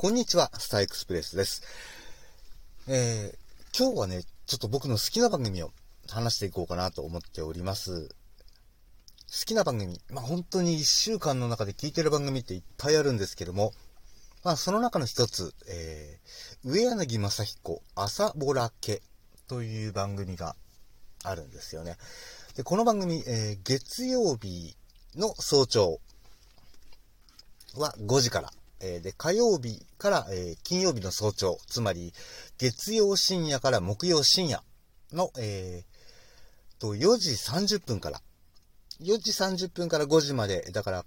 こんにちは、スターエクスプレスです。えー、今日はね、ちょっと僕の好きな番組を話していこうかなと思っております。好きな番組、まあ本当に一週間の中で聞いてる番組っていっぱいあるんですけども、まあその中の一つ、えー、上柳正彦朝ぼらけという番組があるんですよね。で、この番組、えー、月曜日の早朝は5時から、えー、で、火曜日から、えー、金曜日の早朝、つまり、月曜深夜から木曜深夜の、えー、と、4時30分から、4時30分から5時まで、だから、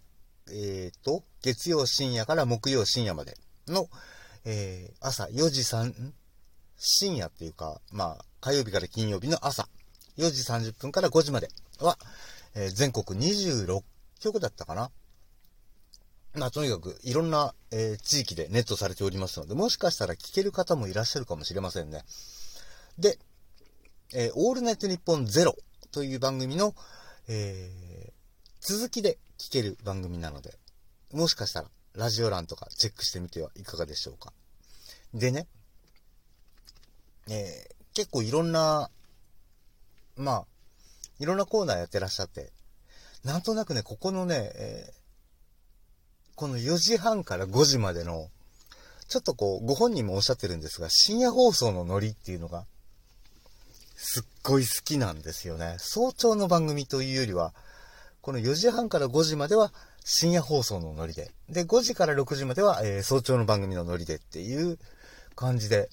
えー、と、月曜深夜から木曜深夜までの、え、朝4時3、深夜っていうか、まあ、火曜日から金曜日の朝、4時30分から5時までは、え、全国26局だったかな。まあ、とにかく、いろんな、えー、地域でネットされておりますので、もしかしたら聞ける方もいらっしゃるかもしれませんね。で、えー、オールナイトニッポンゼロという番組の、えー、続きで聞ける番組なので、もしかしたら、ラジオ欄とかチェックしてみてはいかがでしょうか。でね、えー、結構いろんな、まあ、いろんなコーナーやってらっしゃって、なんとなくね、ここのね、えーこの4時半から5時までの、ちょっとこう、ご本人もおっしゃってるんですが、深夜放送のノリっていうのが、すっごい好きなんですよね。早朝の番組というよりは、この4時半から5時までは深夜放送のノリで、で、5時から6時までは、えー、早朝の番組のノリでっていう感じで、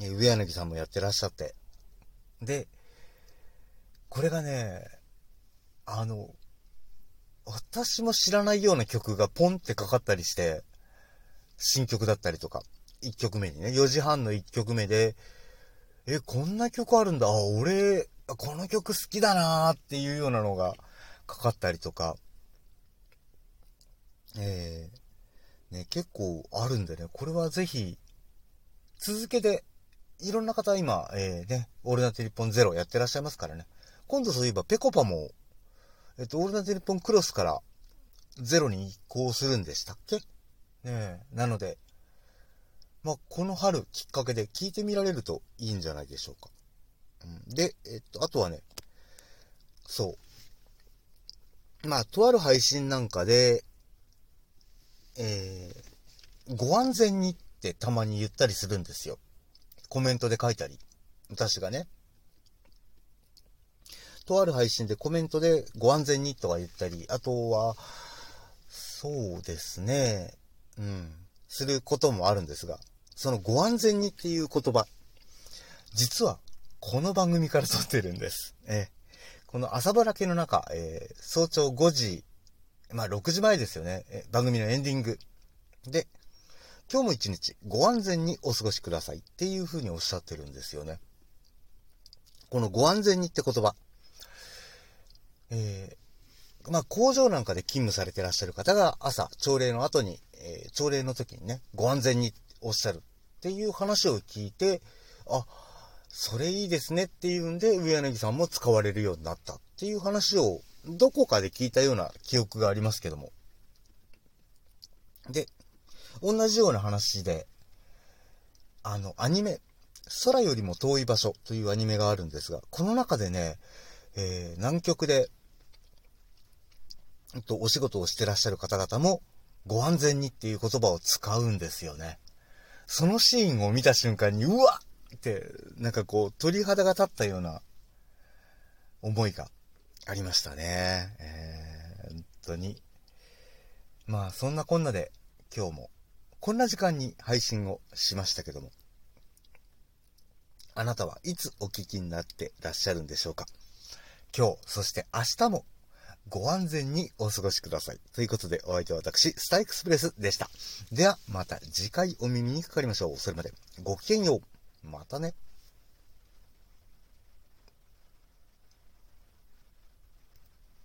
えー、上柳さんもやってらっしゃって。で、これがね、あの、私も知らないような曲がポンってかかったりして、新曲だったりとか、1曲目にね、4時半の1曲目で、え、こんな曲あるんだ、あ、俺、この曲好きだなーっていうようなのがかかったりとか、えー、ね、結構あるんでね、これはぜひ、続けて、いろんな方今、えー、ね、オールナイトニッポンゼロやってらっしゃいますからね。今度そういえば、ぺこぱもえっと、オールナイトニッポンクロスからゼロに移行するんでしたっけ？ねえ。なので、まあ、この春きっかけで聞いてみられるといいんじゃないでしょうか。うん、で、えっと、あとはね、そう。まあ、とある配信なんかで、えー、ご安全にってたまに言ったりするんですよ。コメントで書いたり。私がね。とある配信でコメントでご安全にとか言ったり、あとは、そうですね、うん、することもあるんですが、そのご安全にっていう言葉、実はこの番組から撮ってるんです。えこの朝ぼらけの中、えー、早朝5時、まあ6時前ですよね、番組のエンディング。で、今日も一日ご安全にお過ごしくださいっていう風におっしゃってるんですよね。このご安全にって言葉、えー、まあ、工場なんかで勤務されてらっしゃる方が朝、朝礼の後に、えー、朝礼の時にね、ご安全におっしゃるっていう話を聞いて、あ、それいいですねっていうんで、上柳さんも使われるようになったっていう話を、どこかで聞いたような記憶がありますけども。で、同じような話で、あの、アニメ、空よりも遠い場所というアニメがあるんですが、この中でね、えー、南極でと、お仕事をしてらっしゃる方々も、ご安全にっていう言葉を使うんですよね。そのシーンを見た瞬間に、うわって、なんかこう、鳥肌が立ったような思いがありましたね。えー、本当に。まあ、そんなこんなで、今日も、こんな時間に配信をしましたけども、あなたはいつお聞きになってらっしゃるんでしょうか今日、そして明日もご安全にお過ごしください。ということで、お相手は私、スタイクスプレスでした。では、また次回お耳にかかりましょう。それまで、ごきげんよう。またね。